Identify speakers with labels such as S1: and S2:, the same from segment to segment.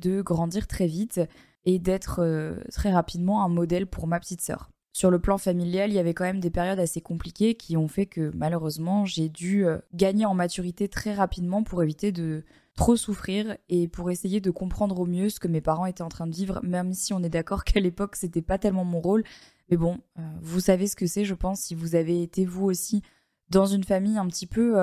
S1: de grandir très vite et d'être euh, très rapidement un modèle pour ma petite sœur. Sur le plan familial, il y avait quand même des périodes assez compliquées qui ont fait que malheureusement j'ai dû euh, gagner en maturité très rapidement pour éviter de trop souffrir et pour essayer de comprendre au mieux ce que mes parents étaient en train de vivre, même si on est d'accord qu'à l'époque c'était pas tellement mon rôle. Mais bon, euh, vous savez ce que c'est, je pense, si vous avez été vous aussi dans une famille un petit peu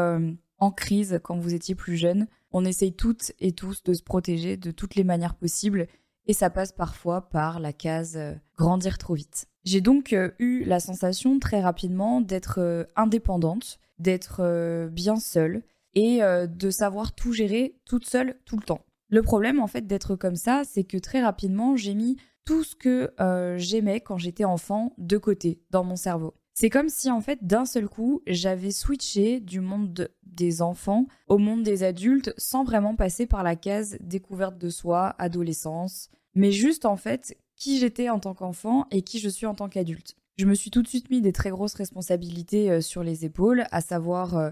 S1: en crise quand vous étiez plus jeune. On essaye toutes et tous de se protéger de toutes les manières possibles et ça passe parfois par la case euh, grandir trop vite. J'ai donc euh, eu la sensation très rapidement d'être euh, indépendante, d'être bien seule et de savoir tout gérer toute seule tout le temps. Le problème en fait d'être comme ça, c'est que très rapidement j'ai mis tout ce que j'aimais quand j'étais enfant de côté dans mon cerveau. C'est comme si en fait d'un seul coup j'avais switché du monde des enfants au monde des adultes sans vraiment passer par la case découverte de soi, adolescence, mais juste en fait qui j'étais en tant qu'enfant et qui je suis en tant qu'adulte. Je me suis tout de suite mis des très grosses responsabilités euh, sur les épaules, à savoir euh,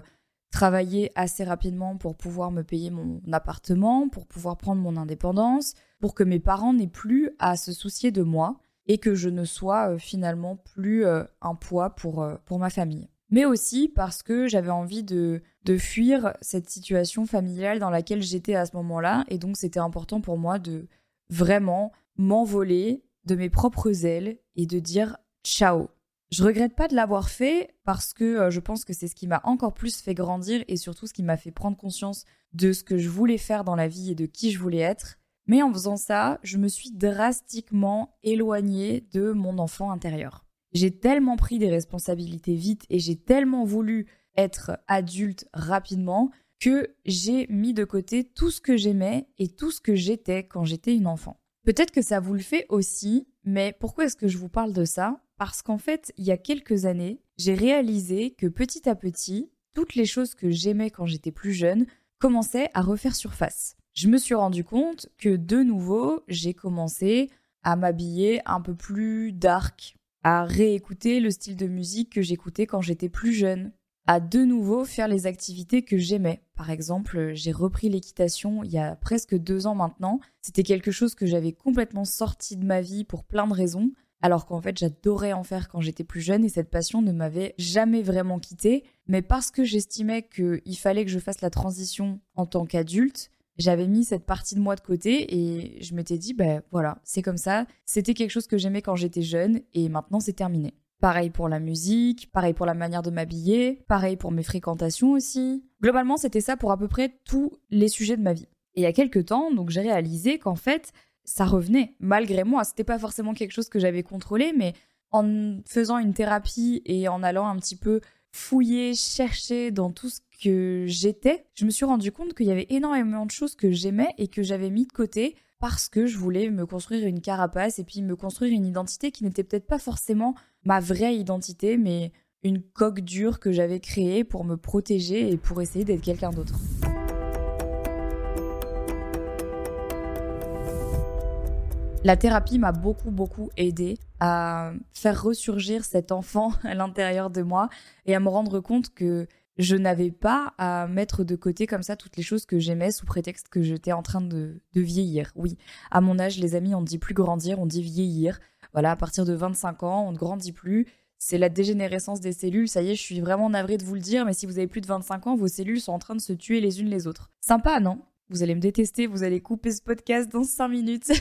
S1: travailler assez rapidement pour pouvoir me payer mon appartement, pour pouvoir prendre mon indépendance, pour que mes parents n'aient plus à se soucier de moi et que je ne sois euh, finalement plus euh, un poids pour, euh, pour ma famille. Mais aussi parce que j'avais envie de, de fuir cette situation familiale dans laquelle j'étais à ce moment-là, et donc c'était important pour moi de vraiment m'envoler de mes propres ailes et de dire ciao. Je regrette pas de l'avoir fait parce que je pense que c'est ce qui m'a encore plus fait grandir et surtout ce qui m'a fait prendre conscience de ce que je voulais faire dans la vie et de qui je voulais être. Mais en faisant ça, je me suis drastiquement éloignée de mon enfant intérieur. J'ai tellement pris des responsabilités vite et j'ai tellement voulu être adulte rapidement que j'ai mis de côté tout ce que j'aimais et tout ce que j'étais quand j'étais une enfant. Peut-être que ça vous le fait aussi, mais pourquoi est-ce que je vous parle de ça? Parce qu'en fait, il y a quelques années, j'ai réalisé que petit à petit, toutes les choses que j'aimais quand j'étais plus jeune commençaient à refaire surface je me suis rendu compte que de nouveau, j'ai commencé à m'habiller un peu plus dark, à réécouter le style de musique que j'écoutais quand j'étais plus jeune, à de nouveau faire les activités que j'aimais. Par exemple, j'ai repris l'équitation il y a presque deux ans maintenant. C'était quelque chose que j'avais complètement sorti de ma vie pour plein de raisons, alors qu'en fait j'adorais en faire quand j'étais plus jeune et cette passion ne m'avait jamais vraiment quittée. Mais parce que j'estimais qu'il fallait que je fasse la transition en tant qu'adulte, j'avais mis cette partie de moi de côté et je m'étais dit, ben voilà, c'est comme ça. C'était quelque chose que j'aimais quand j'étais jeune et maintenant c'est terminé. Pareil pour la musique, pareil pour la manière de m'habiller, pareil pour mes fréquentations aussi. Globalement, c'était ça pour à peu près tous les sujets de ma vie. Et il y a quelques temps, donc j'ai réalisé qu'en fait, ça revenait malgré moi. C'était pas forcément quelque chose que j'avais contrôlé, mais en faisant une thérapie et en allant un petit peu fouiller, chercher dans tout ce que j'étais, je me suis rendu compte qu'il y avait énormément de choses que j'aimais et que j'avais mis de côté parce que je voulais me construire une carapace et puis me construire une identité qui n'était peut-être pas forcément ma vraie identité, mais une coque dure que j'avais créée pour me protéger et pour essayer d'être quelqu'un d'autre. La thérapie m'a beaucoup, beaucoup aidé à faire ressurgir cet enfant à l'intérieur de moi et à me rendre compte que je n'avais pas à mettre de côté comme ça toutes les choses que j'aimais sous prétexte que j'étais en train de, vieillir. Oui, à mon âge, les amis, on ne dit plus grandir, on dit vieillir. Voilà, à partir de 25 ans, on ne grandit plus. C'est la dégénérescence des cellules. Ça y est, je suis vraiment navrée de vous le dire, mais si vous avez plus de 25 ans, vos cellules sont en train de se tuer les unes les autres. Sympa, non? Vous allez me détester, vous allez couper ce podcast dans 5 minutes.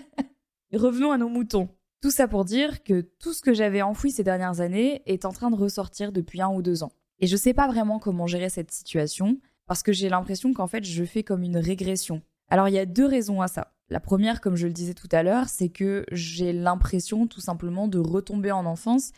S1: Revenons à nos moutons. Tout ça pour dire que tout ce que j'avais enfoui ces dernières années est en train de ressortir depuis un ou deux ans. Et je sais pas vraiment comment gérer cette situation parce que j'ai l'impression qu'en fait je fais comme une régression. Alors il y a deux raisons à ça. La première, comme je le disais tout à l'heure, c'est que j'ai l'impression tout simplement de retomber en enfance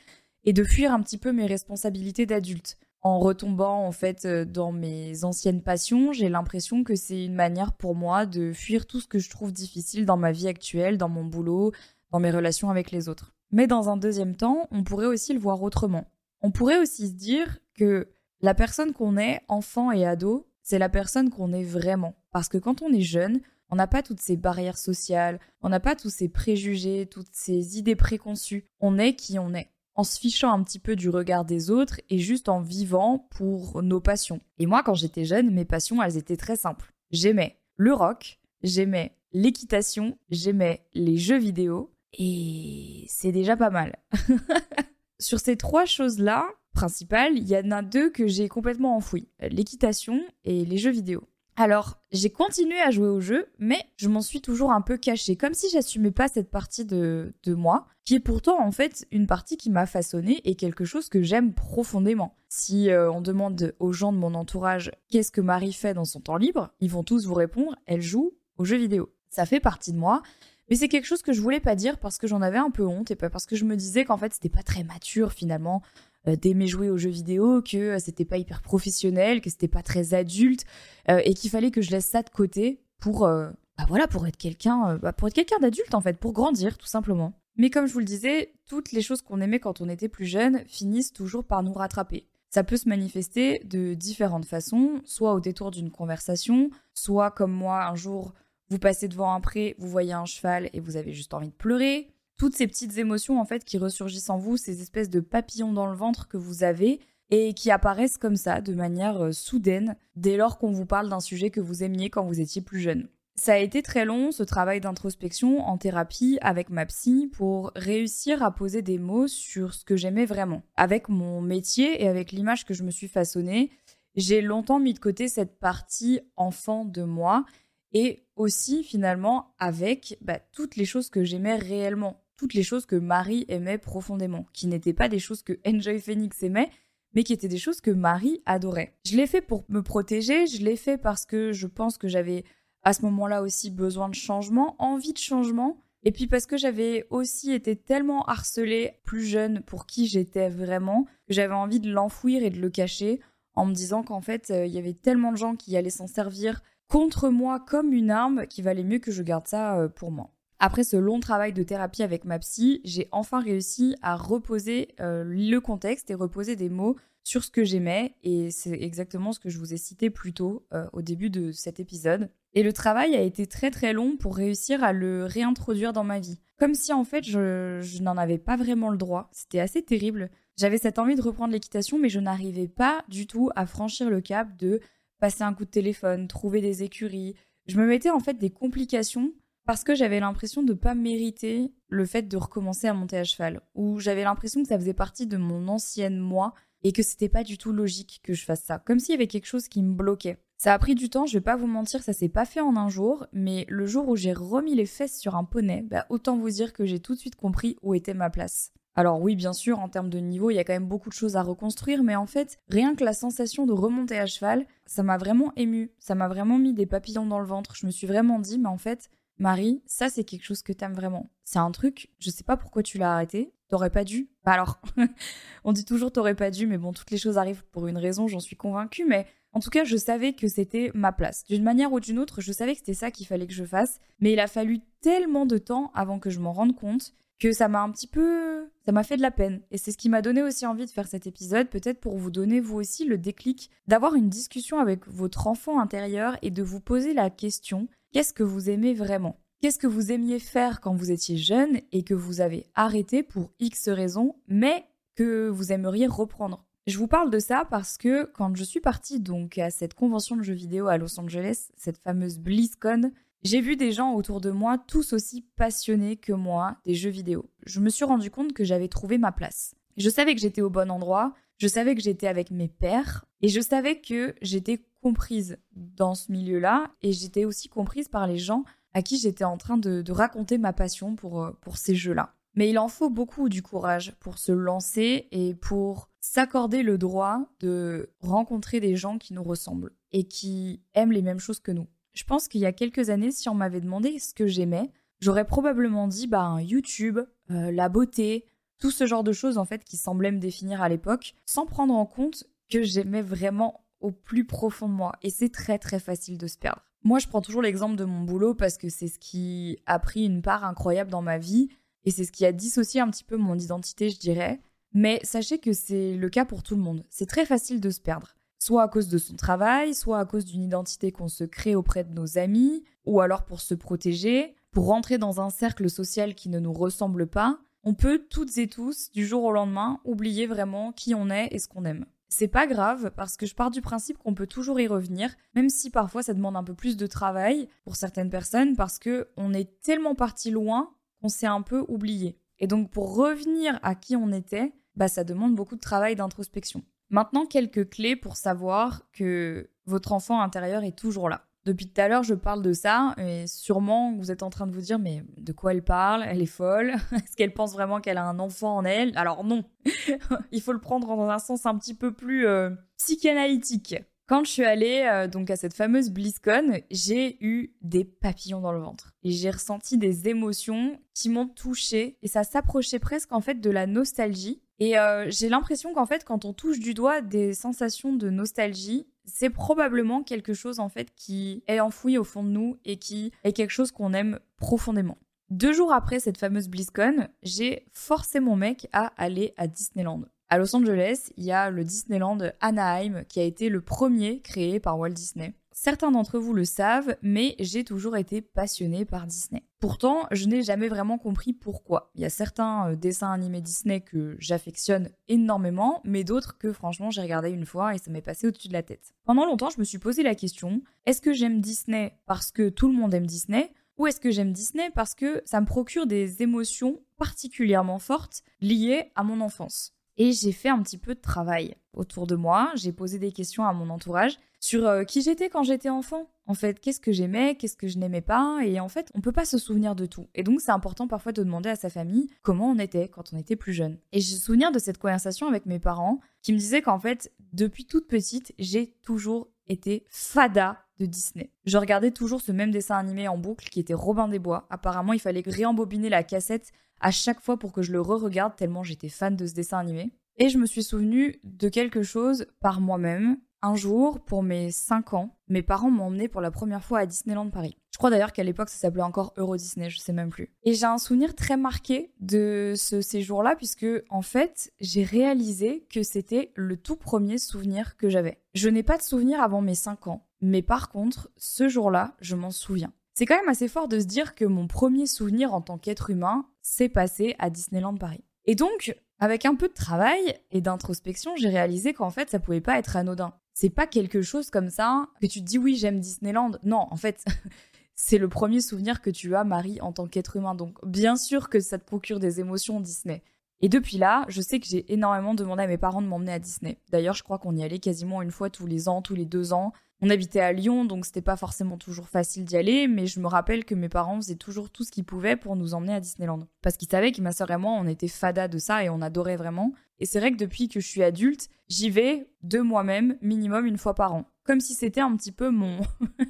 S1: et de fuir un petit peu mes responsabilités d'adulte. En retombant en fait euh, dans mes anciennes passions, j'ai l'impression que c'est une manière pour moi de fuir tout ce que je trouve difficile dans ma vie actuelle, dans mon boulot, dans mes relations avec les autres. Mais dans un deuxième temps, on pourrait aussi le voir autrement. On pourrait aussi se dire que la personne qu'on est, enfant et ado, c'est la personne qu'on est vraiment. Parce que quand on est jeune, on n'a pas toutes ces barrières sociales, on n'a pas tous ces préjugés, toutes ces idées préconçues. On est qui on est en se fichant un petit peu du regard des autres et juste en vivant pour nos passions. Et moi, quand j'étais jeune, mes passions, elles étaient très simples. J'aimais le rock, j'aimais l'équitation, j'aimais les jeux vidéo, et c'est déjà pas mal. Sur ces trois choses-là, principales, il y en a deux que j'ai complètement enfouies. L'équitation et les jeux vidéo. Alors, j'ai continué à jouer au jeu, mais je m'en suis toujours un peu cachée, comme si j'assumais pas cette partie de, de moi, qui est pourtant en fait une partie qui m'a façonnée et quelque chose que j'aime profondément. Si euh, on demande aux gens de mon entourage qu'est-ce que Marie fait dans son temps libre, ils vont tous vous répondre elle joue aux jeux vidéo. Ça fait partie de moi, mais c'est quelque chose que je voulais pas dire parce que j'en avais un peu honte et parce que je me disais qu'en fait c'était pas très mature finalement euh, d'aimer jouer aux jeux vidéo, que euh, c'était pas hyper professionnel, que c'était pas très adulte euh, et qu'il fallait que je laisse ça de côté pour bah voilà pour être quelqu'un bah pour être quelqu'un d'adulte en fait, pour grandir tout simplement. Mais comme je vous le disais, toutes les choses qu'on aimait quand on était plus jeune finissent toujours par nous rattraper. Ça peut se manifester de différentes façons, soit au détour d'une conversation, soit comme moi un jour vous passez devant un pré, vous voyez un cheval et vous avez juste envie de pleurer. Toutes ces petites émotions en fait qui ressurgissent en vous, ces espèces de papillons dans le ventre que vous avez et qui apparaissent comme ça de manière euh, soudaine dès lors qu'on vous parle d'un sujet que vous aimiez quand vous étiez plus jeune. Ça a été très long ce travail d'introspection en thérapie avec ma psy pour réussir à poser des mots sur ce que j'aimais vraiment. Avec mon métier et avec l'image que je me suis façonnée, j'ai longtemps mis de côté cette partie enfant de moi et aussi finalement avec bah, toutes les choses que j'aimais réellement, toutes les choses que Marie aimait profondément, qui n'étaient pas des choses que Enjoy Phoenix aimait, mais qui étaient des choses que Marie adorait. Je l'ai fait pour me protéger, je l'ai fait parce que je pense que j'avais à ce moment-là aussi besoin de changement, envie de changement, et puis parce que j'avais aussi été tellement harcelée plus jeune pour qui j'étais vraiment, que j'avais envie de l'enfouir et de le cacher, en me disant qu'en fait, euh, il y avait tellement de gens qui allaient s'en servir contre moi comme une arme qu'il valait mieux que je garde ça euh, pour moi. Après ce long travail de thérapie avec ma psy, j'ai enfin réussi à reposer euh, le contexte et reposer des mots sur ce que j'aimais et c'est exactement ce que je vous ai cité plus tôt euh, au début de cet épisode. Et le travail a été très très long pour réussir à le réintroduire dans ma vie. Comme si en fait je n'en avais pas vraiment le droit. C'était assez terrible. J'avais cette envie de reprendre l'équitation mais je n'arrivais pas du tout à franchir le cap de passer un coup de téléphone, trouver des écuries. Je me mettais en fait des complications parce que j'avais l'impression de ne pas mériter le fait de recommencer à monter à cheval, ou j'avais l'impression que ça faisait partie de mon ancienne moi et que c'était pas du tout logique que je fasse ça, comme s'il y avait quelque chose qui me bloquait. Ça a pris du temps, je vais pas vous mentir, ça s'est pas fait en un jour, mais le jour où j'ai remis les fesses sur un poney, bah autant vous dire que j'ai tout de suite compris où était ma place. Alors oui, bien sûr, en termes de niveau, il y a quand même beaucoup de choses à reconstruire, mais en fait, rien que la sensation de remonter à cheval, ça m'a vraiment ému, ça m'a vraiment mis des papillons dans le ventre. Je me suis vraiment dit, mais en fait, Marie, ça c'est quelque chose que t'aimes vraiment. C'est un truc, je sais pas pourquoi tu l'as arrêté, t'aurais pas dû. Bah alors, on dit toujours t'aurais pas dû, mais bon, toutes les choses arrivent pour une raison, j'en suis convaincue, mais en tout cas, je savais que c'était ma place. D'une manière ou d'une autre, je savais que c'était ça qu'il fallait que je fasse, mais il a fallu tellement de temps avant que je m'en rende compte que ça m'a un petit peu... ça m'a fait de la peine. Et c'est ce qui m'a donné aussi envie de faire cet épisode, peut-être pour vous donner vous aussi le déclic d'avoir une discussion avec votre enfant intérieur et de vous poser la question, qu'est-ce que vous aimez vraiment? Qu'est-ce que vous aimiez faire quand vous étiez jeune et que vous avez arrêté pour X raisons, mais que vous aimeriez reprendre? Je vous parle de ça parce que quand je suis partie donc à cette convention de jeux vidéo à Los Angeles, cette fameuse BlizzCon, j'ai vu des gens autour de moi tous aussi passionnés que moi des jeux vidéo. Je me suis rendu compte que j'avais trouvé ma place. Je savais que j'étais au bon endroit, je savais que j'étais avec mes pairs et je savais que j'étais comprise dans ce milieu-là et j'étais aussi comprise par les gens à qui j'étais en train de, raconter ma passion pour, euh, pour ces jeux-là. Mais il en faut beaucoup du courage pour se lancer et pour s'accorder le droit de rencontrer des gens qui nous ressemblent et qui aiment les mêmes choses que nous. Je pense qu'il y a quelques années, si on m'avait demandé ce que j'aimais, j'aurais probablement dit bah, YouTube, euh, la beauté, tout ce genre de choses en fait qui semblaient me définir à l'époque, sans prendre en compte que j'aimais vraiment au plus profond de moi. Et c'est très très facile de se perdre. Moi, je prends toujours l'exemple de mon boulot parce que c'est ce qui a pris une part incroyable dans ma vie et c'est ce qui a dissocié un petit peu mon identité, je dirais. Mais sachez que c'est le cas pour tout le monde. C'est très facile de se perdre soit à cause de son travail, soit à cause d'une identité qu'on se crée auprès de nos amis, ou alors pour se protéger, pour rentrer dans un cercle social qui ne nous ressemble pas. On peut toutes et tous, du jour au lendemain, oublier vraiment qui on est et ce qu'on aime. c'est pas grave parce que je pars du principe qu'on peut toujours y revenir, même si parfois ça demande un peu plus de travail pour certaines personnes parce que on est tellement parti loin qu'on s'est un peu oublié. Et donc pour revenir à qui on était, bah ça demande beaucoup de travail d'introspection. Maintenant, quelques clés pour savoir que votre enfant intérieur est toujours là. Depuis tout à l'heure, je parle de ça, et sûrement vous êtes en train de vous dire, mais de quoi elle parle? Elle est folle Est-ce qu'elle pense vraiment qu'elle a un enfant en elle? Alors non, il faut le prendre dans un sens un petit peu plus euh, psychanalytique. Quand je suis allée euh, donc à cette fameuse BlizzCon, j'ai eu des papillons dans le ventre et j'ai ressenti des émotions qui m'ont touchée et ça s'approchait presque en fait de la nostalgie. Et euh, j'ai l'impression qu'en fait quand on touche du doigt des sensations de nostalgie, c'est probablement quelque chose en fait qui est enfoui au fond de nous et qui est quelque chose qu'on aime profondément. Deux jours après cette fameuse BlizzCon, j'ai forcé mon mec à aller à Disneyland. À Los Angeles, il y a le Disneyland Anaheim qui a été le premier créé par Walt Disney. Certains d'entre vous le savent, mais j'ai toujours été passionnée par Disney. Pourtant, je n'ai jamais vraiment compris pourquoi. Il y a certains euh, dessins animés Disney que j'affectionne énormément, mais d'autres que franchement j'ai regardé une fois et ça m'est passé au-dessus de la tête. Pendant longtemps, je me suis posé la question, est-ce que j'aime Disney parce que tout le monde aime Disney ou est-ce que j'aime Disney parce que ça me procure des émotions particulièrement fortes liées à mon enfance? Et j'ai fait un petit peu de travail autour de moi. J'ai posé des questions à mon entourage sur euh, qui j'étais quand j'étais enfant. En fait, qu'est-ce que j'aimais, qu'est-ce que je n'aimais pas. Et en fait, on peut pas se souvenir de tout. Et donc, c'est important parfois de demander à sa famille comment on était quand on était plus jeune. Et j'ai souvenir de cette conversation avec mes parents qui me disaient qu'en fait, depuis toute petite, j'ai toujours été fada de Disney. Je regardais toujours ce même dessin animé en boucle qui était Robin des Bois. Apparemment, il fallait réembobiner la cassette à chaque fois pour que je le re-regarde tellement j'étais fan de ce dessin animé. Et je me suis souvenu de quelque chose par moi-même. Un jour, pour mes 5 ans, mes parents m'ont emmené pour la première fois à Disneyland Paris. Je crois d'ailleurs qu'à l'époque ça s'appelait encore Euro Disney, je sais même plus. Et j'ai un souvenir très marqué de ce séjour-là puisque en fait j'ai réalisé que c'était le tout premier souvenir que j'avais. Je n'ai pas de souvenir avant mes 5 ans, mais par contre ce jour-là je m'en souviens. C'est quand même assez fort de se dire que mon premier souvenir en tant qu'être humain s'est passé à Disneyland Paris. Et donc, avec un peu de travail et d'introspection, j'ai réalisé qu'en fait, ça pouvait pas être anodin. C'est pas quelque chose comme ça que tu te dis oui, j'aime Disneyland. Non, en fait, c'est le premier souvenir que tu as, Marie, en tant qu'être humain. Donc, bien sûr que ça te procure des émotions Disney. Et depuis là, je sais que j'ai énormément demandé à mes parents de m'emmener à Disney. D'ailleurs, je crois qu'on y allait quasiment une fois tous les ans, tous les deux ans. On habitait à Lyon, donc c'était pas forcément toujours facile d'y aller, mais je me rappelle que mes parents faisaient toujours tout ce qu'ils pouvaient pour nous emmener à Disneyland. Parce qu'ils savaient que ma sœur et moi, on était fada de ça et on adorait vraiment. Et c'est vrai que depuis que je suis adulte, j'y vais de moi-même minimum une fois par an. Comme si c'était un petit peu mon,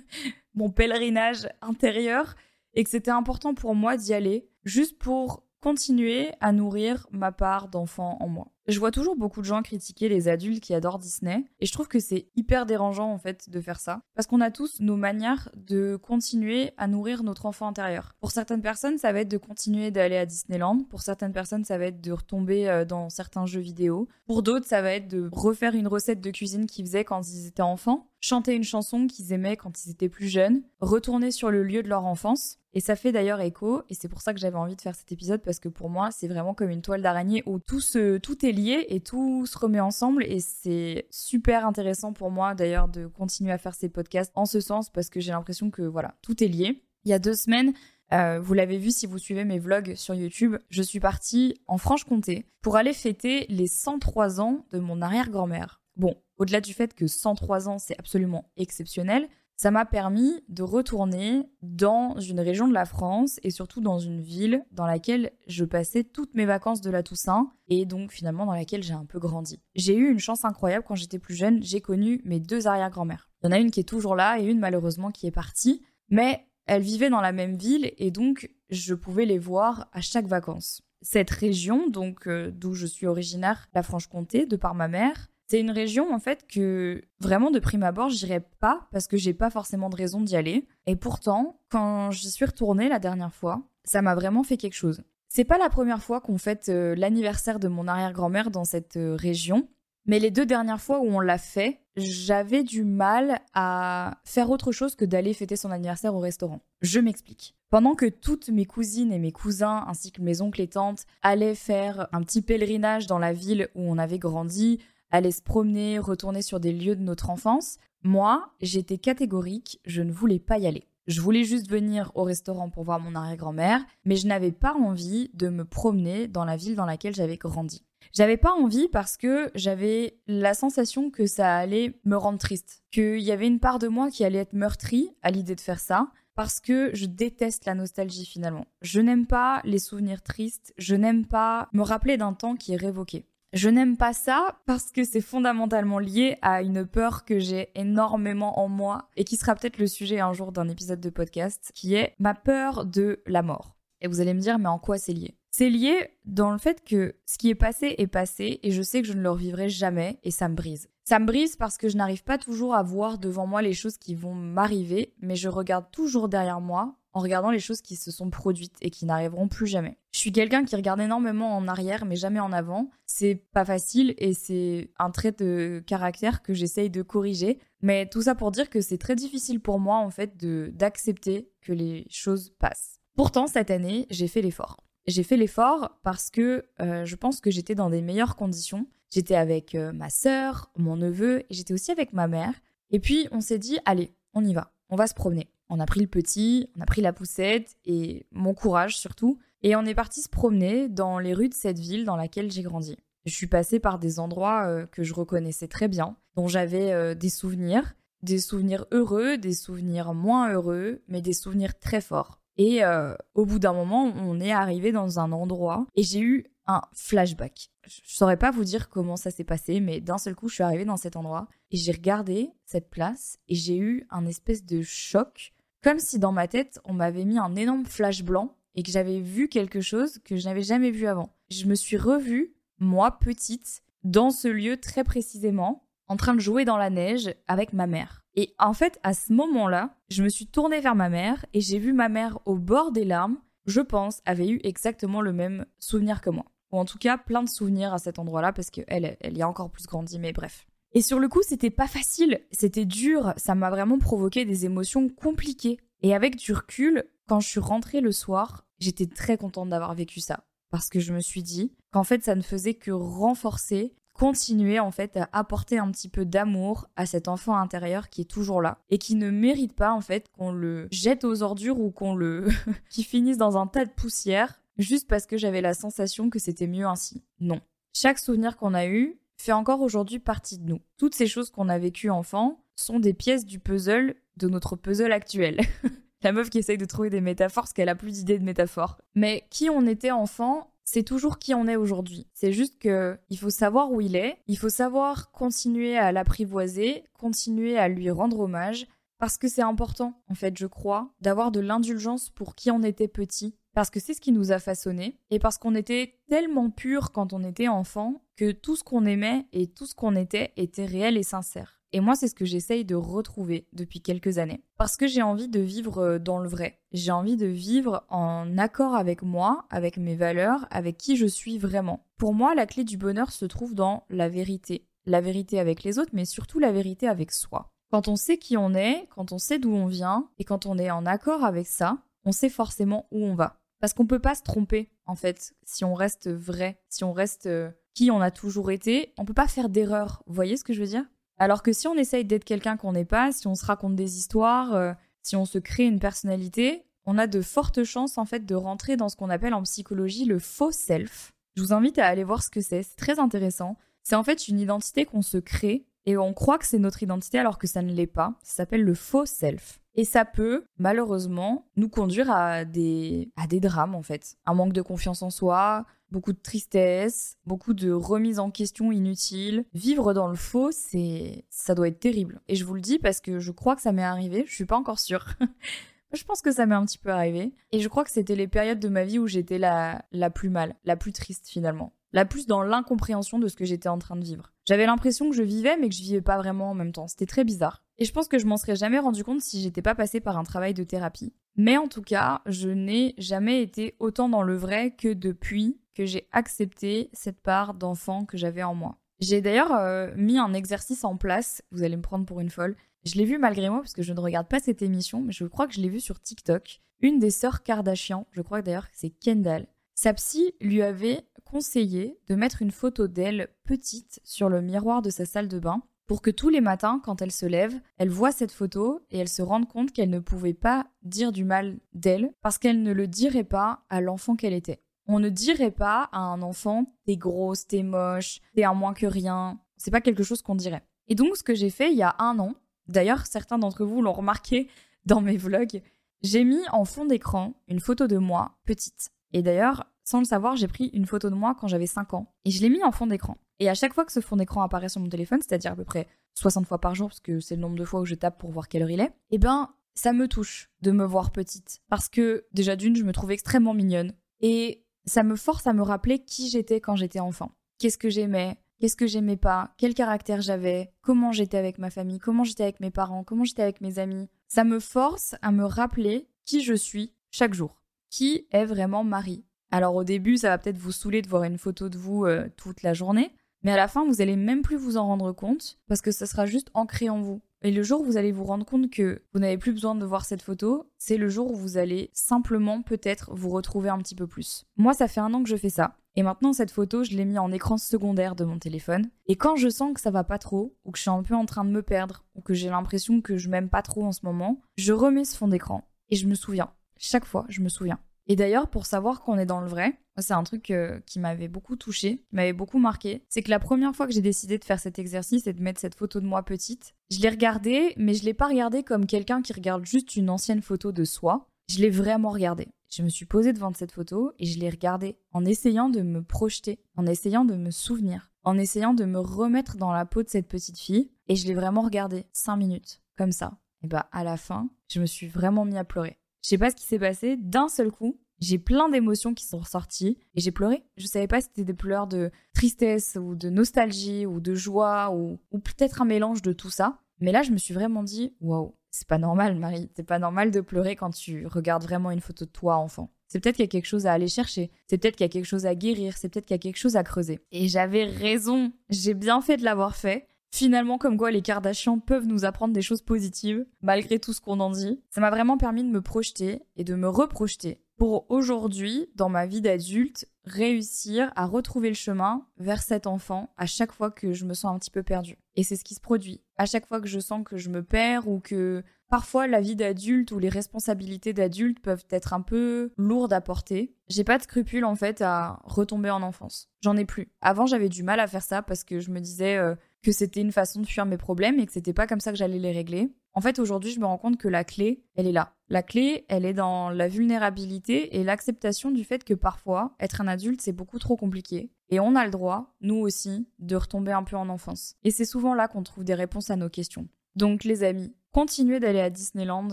S1: mon pèlerinage intérieur et que c'était important pour moi d'y aller, juste pour continuer à nourrir ma part d'enfant en moi. Je vois toujours beaucoup de gens critiquer les adultes qui adorent Disney et je trouve que c'est hyper dérangeant en fait de faire ça parce qu'on a tous nos manières de continuer à nourrir notre enfant intérieur. Pour certaines personnes, ça va être de continuer d'aller à Disneyland, pour certaines personnes, ça va être de retomber euh, dans certains jeux vidéo, pour d'autres, ça va être de refaire une recette de cuisine qu'ils faisaient quand ils étaient enfants, chanter une chanson qu'ils aimaient quand ils étaient plus jeunes, retourner sur le lieu de leur enfance. Et ça fait d'ailleurs écho, et c'est pour ça que j'avais envie de faire cet épisode, parce que pour moi, c'est vraiment comme une toile d'araignée où tout, se, tout est et tout se remet ensemble, et c'est super intéressant pour moi d'ailleurs de continuer à faire ces podcasts en ce sens, parce que j'ai l'impression que voilà, tout est lié. Il y a deux semaines, euh, vous l'avez vu si vous suivez mes vlogs sur YouTube, je suis partie en Franche-Comté pour aller fêter les 103 ans de mon arrière-grand-mère. Bon, au-delà du fait que 103 ans, c'est absolument exceptionnel, ça m'a permis de retourner dans une région de la France et surtout dans une ville dans laquelle je passais toutes mes vacances de la Toussaint et donc finalement dans laquelle j'ai un peu grandi. J'ai eu une chance incroyable quand j'étais plus jeune, j'ai connu mes deux arrière-grand-mères. Il y en a une qui est toujours là et une malheureusement qui est partie, mais elles vivaient dans la même ville et donc je pouvais les voir à chaque vacances. Cette région, donc euh, d'où je suis originaire, la Franche-Comté, de par ma mère, c'est une région en fait que vraiment de prime abord j'irais pas parce que j'ai pas forcément de raison d'y aller. Et pourtant, quand j'y suis retournée la dernière fois, ça m'a vraiment fait quelque chose. C'est pas la première fois qu'on fête euh, l'anniversaire de mon arrière-grand-mère dans cette euh, région, mais les deux dernières fois où on l'a fait, j'avais du mal à faire autre chose que d'aller fêter son anniversaire au restaurant. Je m'explique. Pendant que toutes mes cousines et mes cousins, ainsi que mes oncles et tantes, allaient faire un petit pèlerinage dans la ville où on avait grandi, aller se promener, retourner sur des lieux de notre enfance. Moi, j'étais catégorique, je ne voulais pas y aller. Je voulais juste venir au restaurant pour voir mon arrière-grand-mère, mais je n'avais pas envie de me promener dans la ville dans laquelle j'avais grandi. J'avais pas envie parce que j'avais la sensation que ça allait me rendre triste, qu'il y avait une part de moi qui allait être meurtrie à l'idée de faire ça, parce que je déteste la nostalgie finalement. Je n'aime pas les souvenirs tristes, je n'aime pas me rappeler d'un temps qui est révoqué. Je n'aime pas ça parce que c'est fondamentalement lié à une peur que j'ai énormément en moi et qui sera peut-être le sujet un jour d'un épisode de podcast, qui est ma peur de la mort. Et vous allez me dire, mais en quoi c'est lié? C'est lié dans le fait que ce qui est passé est passé et je sais que je ne le revivrai jamais et ça me brise. Ça me brise parce que je n'arrive pas toujours à voir devant moi les choses qui vont m'arriver, mais je regarde toujours derrière moi en regardant les choses qui se sont produites et qui n'arriveront plus jamais. Je suis quelqu'un qui regarde énormément en arrière mais jamais en avant. C'est pas facile et c'est un trait de caractère que j'essaye de corriger. Mais tout ça pour dire que c'est très difficile pour moi en fait d'accepter que les choses passent. Pourtant cette année j'ai fait l'effort. J'ai fait l'effort parce que euh, je pense que j'étais dans des meilleures conditions. J'étais avec euh, ma sœur, mon neveu et j'étais aussi avec ma mère. Et puis on s'est dit allez on y va, on va se promener. On a pris le petit, on a pris la poussette et mon courage surtout. Et on est parti se promener dans les rues de cette ville dans laquelle j'ai grandi. Je suis passée par des endroits euh, que je reconnaissais très bien, dont j'avais euh, des souvenirs, des souvenirs heureux, des souvenirs moins heureux, mais des souvenirs très forts. Et euh, au bout d'un moment, on est arrivé dans un endroit et j'ai eu un flashback. Je saurais pas vous dire comment ça s'est passé, mais d'un seul coup, je suis arrivée dans cet endroit et j'ai regardé cette place et j'ai eu un espèce de choc, comme si dans ma tête, on m'avait mis un énorme flash blanc et que j'avais vu quelque chose que je n'avais jamais vu avant. Je me suis revue, moi, petite, dans ce lieu très précisément, en train de jouer dans la neige avec ma mère. Et en fait, à ce moment-là, je me suis tournée vers ma mère et j'ai vu ma mère au bord des larmes, je pense, avait eu exactement le même souvenir que moi ou en tout cas plein de souvenirs à cet endroit-là parce qu'elle, elle y a encore plus grandi, mais bref. Et sur le coup, c'était pas facile, c'était dur, ça m'a vraiment provoqué des émotions compliquées. Et avec du recul, quand je suis rentrée le soir, j'étais très contente d'avoir vécu ça. Parce que je me suis dit qu'en fait, ça ne faisait que renforcer, continuer en fait à apporter un petit peu d'amour à cet enfant intérieur qui est toujours là et qui ne mérite pas en fait qu'on le jette aux ordures ou qu'on le qui finisse dans un tas de poussière juste parce que j'avais la sensation que c'était mieux ainsi. Non. Chaque souvenir qu'on a eu fait encore aujourd'hui partie de nous. Toutes ces choses qu'on a vécues enfant sont des pièces du puzzle de notre puzzle actuel. la meuf qui essaye de trouver des métaphores parce qu'elle a plus d'idées de métaphores. Mais qui on était enfant, c'est toujours qui on est aujourd'hui. C'est juste que il faut savoir où il est, il faut savoir continuer à l'apprivoiser, continuer à lui rendre hommage, parce que c'est important, en fait, je crois, d'avoir de l'indulgence pour qui on était petit, parce que c'est ce qui nous a façonnés, et parce qu'on était tellement pur quand on était enfant que tout ce qu'on aimait et tout ce qu'on était était réel et sincère. Et moi, c'est ce que j'essaye de retrouver depuis quelques années. Parce que j'ai envie de vivre euh, dans le vrai. J'ai envie de vivre en accord avec moi, avec mes valeurs, avec qui je suis vraiment. Pour moi, la clé du bonheur se trouve dans la vérité. La vérité avec les autres, mais surtout la vérité avec soi. Quand on sait qui on est, quand on sait d'où on vient, et quand on est en accord avec ça, on sait forcément où on va. Parce qu'on peut pas se tromper, en fait, si on reste vrai, si on reste euh, qui on a toujours été, on peut pas faire d'erreur. Vous voyez ce que je veux dire? Alors que si on essaye d'être quelqu'un qu'on n'est pas, si on se raconte des histoires, euh, si on se crée une personnalité, on a de fortes chances en fait de rentrer dans ce qu'on appelle en psychologie le faux self. Je vous invite à aller voir ce que c'est, c'est très intéressant. C'est en fait une identité qu'on se crée et on croit que c'est notre identité alors que ça ne l'est pas. Ça s'appelle le faux self. Et ça peut, malheureusement, nous conduire à des, à des drames, en fait. Un manque de confiance en soi, beaucoup de tristesse, beaucoup de remise en question inutile. Vivre dans le faux, c'est, ça doit être terrible. Et je vous le dis parce que je crois que ça m'est arrivé, je suis pas encore sûre. je pense que ça m'est un petit peu arrivé. Et je crois que c'était les périodes de ma vie où j'étais la, la plus mal, la plus triste finalement la plus dans l'incompréhension de ce que j'étais en train de vivre. J'avais l'impression que je vivais, mais que je vivais pas vraiment en même temps. C'était très bizarre. Et je pense que je m'en serais jamais rendu compte si j'étais pas passée par un travail de thérapie. Mais en tout cas, je n'ai jamais été autant dans le vrai que depuis que j'ai accepté cette part d'enfant que j'avais en moi. J'ai d'ailleurs euh, mis un exercice en place, vous allez me prendre pour une folle. Je l'ai vu malgré moi parce que je ne regarde pas cette émission, mais je crois que je l'ai vu sur TikTok. Une des sœurs Kardashian, je crois d'ailleurs que c'est Kendall, sa psy lui avait conseillé de mettre une photo d'elle petite sur le miroir de sa salle de bain pour que tous les matins, quand elle se lève, elle voit cette photo et elle se rende compte qu'elle ne pouvait pas dire du mal d'elle parce qu'elle ne le dirait pas à l'enfant qu'elle était. On ne dirait pas à un enfant t'es grosse, t'es moche, t'es un moins que rien. C'est pas quelque chose qu'on dirait. Et donc, ce que j'ai fait il y a un an, d'ailleurs, certains d'entre vous l'ont remarqué dans mes vlogs, j'ai mis en fond d'écran une photo de moi petite. Et d'ailleurs, sans le savoir, j'ai pris une photo de moi quand j'avais 5 ans et je l'ai mis en fond d'écran. Et à chaque fois que ce fond d'écran apparaît sur mon téléphone, c'est-à-dire à peu près 60 fois par jour, parce que c'est le nombre de fois où je tape pour voir quelle heure il est, eh ben, ça me touche de me voir petite. Parce que, déjà d'une, je me trouve extrêmement mignonne. Et ça me force à me rappeler qui j'étais quand j'étais enfant. Qu'est-ce que j'aimais, qu'est-ce que j'aimais pas, quel caractère j'avais, comment j'étais avec ma famille, comment j'étais avec mes parents, comment j'étais avec mes amis. Ça me force à me rappeler qui je suis chaque jour. Qui est vraiment Marie Alors au début, ça va peut-être vous saouler de voir une photo de vous euh, toute la journée, mais à la fin, vous allez même plus vous en rendre compte parce que ça sera juste ancré en vous. Et le jour où vous allez vous rendre compte que vous n'avez plus besoin de voir cette photo, c'est le jour où vous allez simplement peut-être vous retrouver un petit peu plus. Moi, ça fait un an que je fais ça. Et maintenant, cette photo, je l'ai mis en écran secondaire de mon téléphone. Et quand je sens que ça va pas trop, ou que je suis un peu en train de me perdre, ou que j'ai l'impression que je m'aime pas trop en ce moment, je remets ce fond d'écran. Et je me souviens. Chaque fois, je me souviens. Et d'ailleurs, pour savoir qu'on est dans le vrai, c'est un truc euh, qui m'avait beaucoup touché, qui m'avait beaucoup marqué. C'est que la première fois que j'ai décidé de faire cet exercice et de mettre cette photo de moi petite, je l'ai regardée, mais je l'ai pas regardée comme quelqu'un qui regarde juste une ancienne photo de soi. Je l'ai vraiment regardée. Je me suis posée devant cette photo et je l'ai regardée en essayant de me projeter, en essayant de me souvenir, en essayant de me remettre dans la peau de cette petite fille. Et je l'ai vraiment regardée cinq minutes, comme ça. Et bah à la fin, je me suis vraiment mis à pleurer. Je sais pas ce qui s'est passé, d'un seul coup, j'ai plein d'émotions qui sont ressorties et j'ai pleuré. Je savais pas si c'était des pleurs de tristesse ou de nostalgie ou de joie ou, ou peut-être un mélange de tout ça. Mais là, je me suis vraiment dit, waouh, c'est pas normal, Marie. C'est pas normal de pleurer quand tu regardes vraiment une photo de toi, enfant. C'est peut-être qu'il y a quelque chose à aller chercher. C'est peut-être qu'il y a quelque chose à guérir. C'est peut-être qu'il y a quelque chose à creuser. Et j'avais raison. J'ai bien fait de l'avoir fait. Finalement, comme quoi les Kardashians peuvent nous apprendre des choses positives, malgré tout ce qu'on en dit. Ça m'a vraiment permis de me projeter et de me reprojeter pour aujourd'hui, dans ma vie d'adulte, réussir à retrouver le chemin vers cet enfant à chaque fois que je me sens un petit peu perdue. Et c'est ce qui se produit. À chaque fois que je sens que je me perds ou que parfois la vie d'adulte ou les responsabilités d'adulte peuvent être un peu lourdes à porter, j'ai pas de scrupule en fait à retomber en enfance. J'en ai plus. Avant, j'avais du mal à faire ça parce que je me disais euh, que c'était une façon de fuir mes problèmes et que c'était pas comme ça que j'allais les régler. En fait, aujourd'hui, je me rends compte que la clé, elle est là. La clé, elle est dans la vulnérabilité et l'acceptation du fait que parfois, être un adulte, c'est beaucoup trop compliqué. Et on a le droit, nous aussi, de retomber un peu en enfance. Et c'est souvent là qu'on trouve des réponses à nos questions. Donc les amis, continuez d'aller à Disneyland,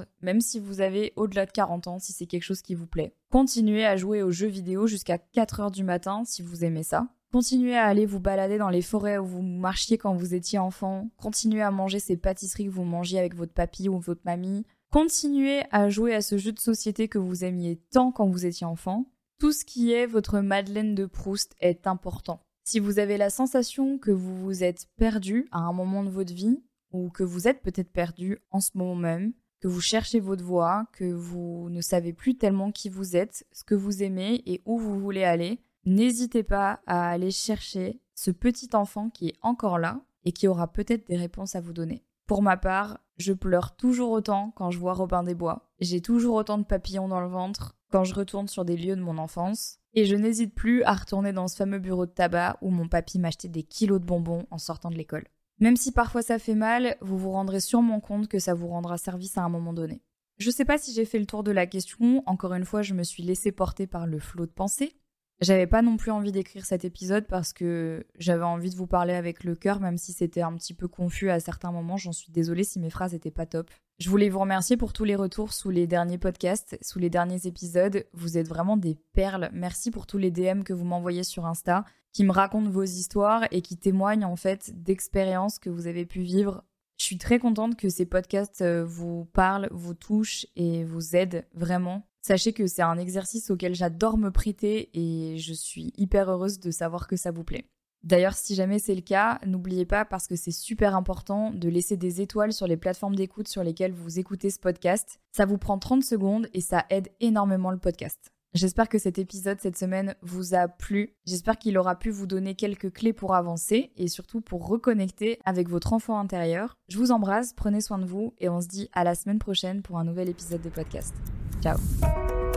S1: même si vous avez au-delà de 40 ans, si c'est quelque chose qui vous plaît. Continuez à jouer aux jeux vidéo jusqu'à 4 heures du matin si vous aimez ça. Continuez à aller vous balader dans les forêts où vous marchiez quand vous étiez enfant. Continuez à manger ces pâtisseries que vous mangiez avec votre papy ou votre mamie. Continuez à jouer à ce jeu de société que vous aimiez tant quand vous étiez enfant. Tout ce qui est votre Madeleine de Proust est important. Si vous avez la sensation que vous vous êtes perdu à un moment de votre vie, ou que vous êtes peut-être perdu en ce moment même, que vous cherchez votre voie, que vous ne savez plus tellement qui vous êtes, ce que vous aimez et où vous voulez aller, n'hésitez pas à aller chercher ce petit enfant qui est encore là et qui aura peut-être des réponses à vous donner. Pour ma part, je pleure toujours autant quand je vois Robin des Bois. J'ai toujours autant de papillons dans le ventre quand je retourne sur des lieux de mon enfance. Et je n'hésite plus à retourner dans ce fameux bureau de tabac où mon papy m'achetait des kilos de bonbons en sortant de l'école. Même si parfois ça fait mal, vous vous rendrez sûrement compte que ça vous rendra service à un moment donné. Je sais pas si j'ai fait le tour de la question, encore une fois je me suis laissé porter par le flot de pensée, j'avais pas non plus envie d'écrire cet épisode parce que j'avais envie de vous parler avec le cœur, même si c'était un petit peu confus à certains moments. J'en suis désolée si mes phrases étaient pas top. Je voulais vous remercier pour tous les retours sous les derniers podcasts, sous les derniers épisodes. Vous êtes vraiment des perles. Merci pour tous les DM que vous m'envoyez sur Insta, qui me racontent vos histoires et qui témoignent en fait d'expériences que vous avez pu vivre. Je suis très contente que ces podcasts euh, vous parlent, vous touchent et vous aident vraiment. Sachez que c'est un exercice auquel j'adore me prêter et je suis hyper heureuse de savoir que ça vous plaît. D'ailleurs, si jamais c'est le cas, n'oubliez pas, parce que c'est super important, de laisser des étoiles sur les plateformes d'écoute sur lesquelles vous écoutez ce podcast. Ça vous prend 30 secondes et ça aide énormément le podcast. J'espère que cet épisode cette semaine vous a plu. J'espère qu'il aura pu vous donner quelques clés pour avancer et surtout pour reconnecter avec votre enfant intérieur. Je vous embrasse, prenez soin de vous et on se dit à la semaine prochaine pour un nouvel épisode de podcast. Out.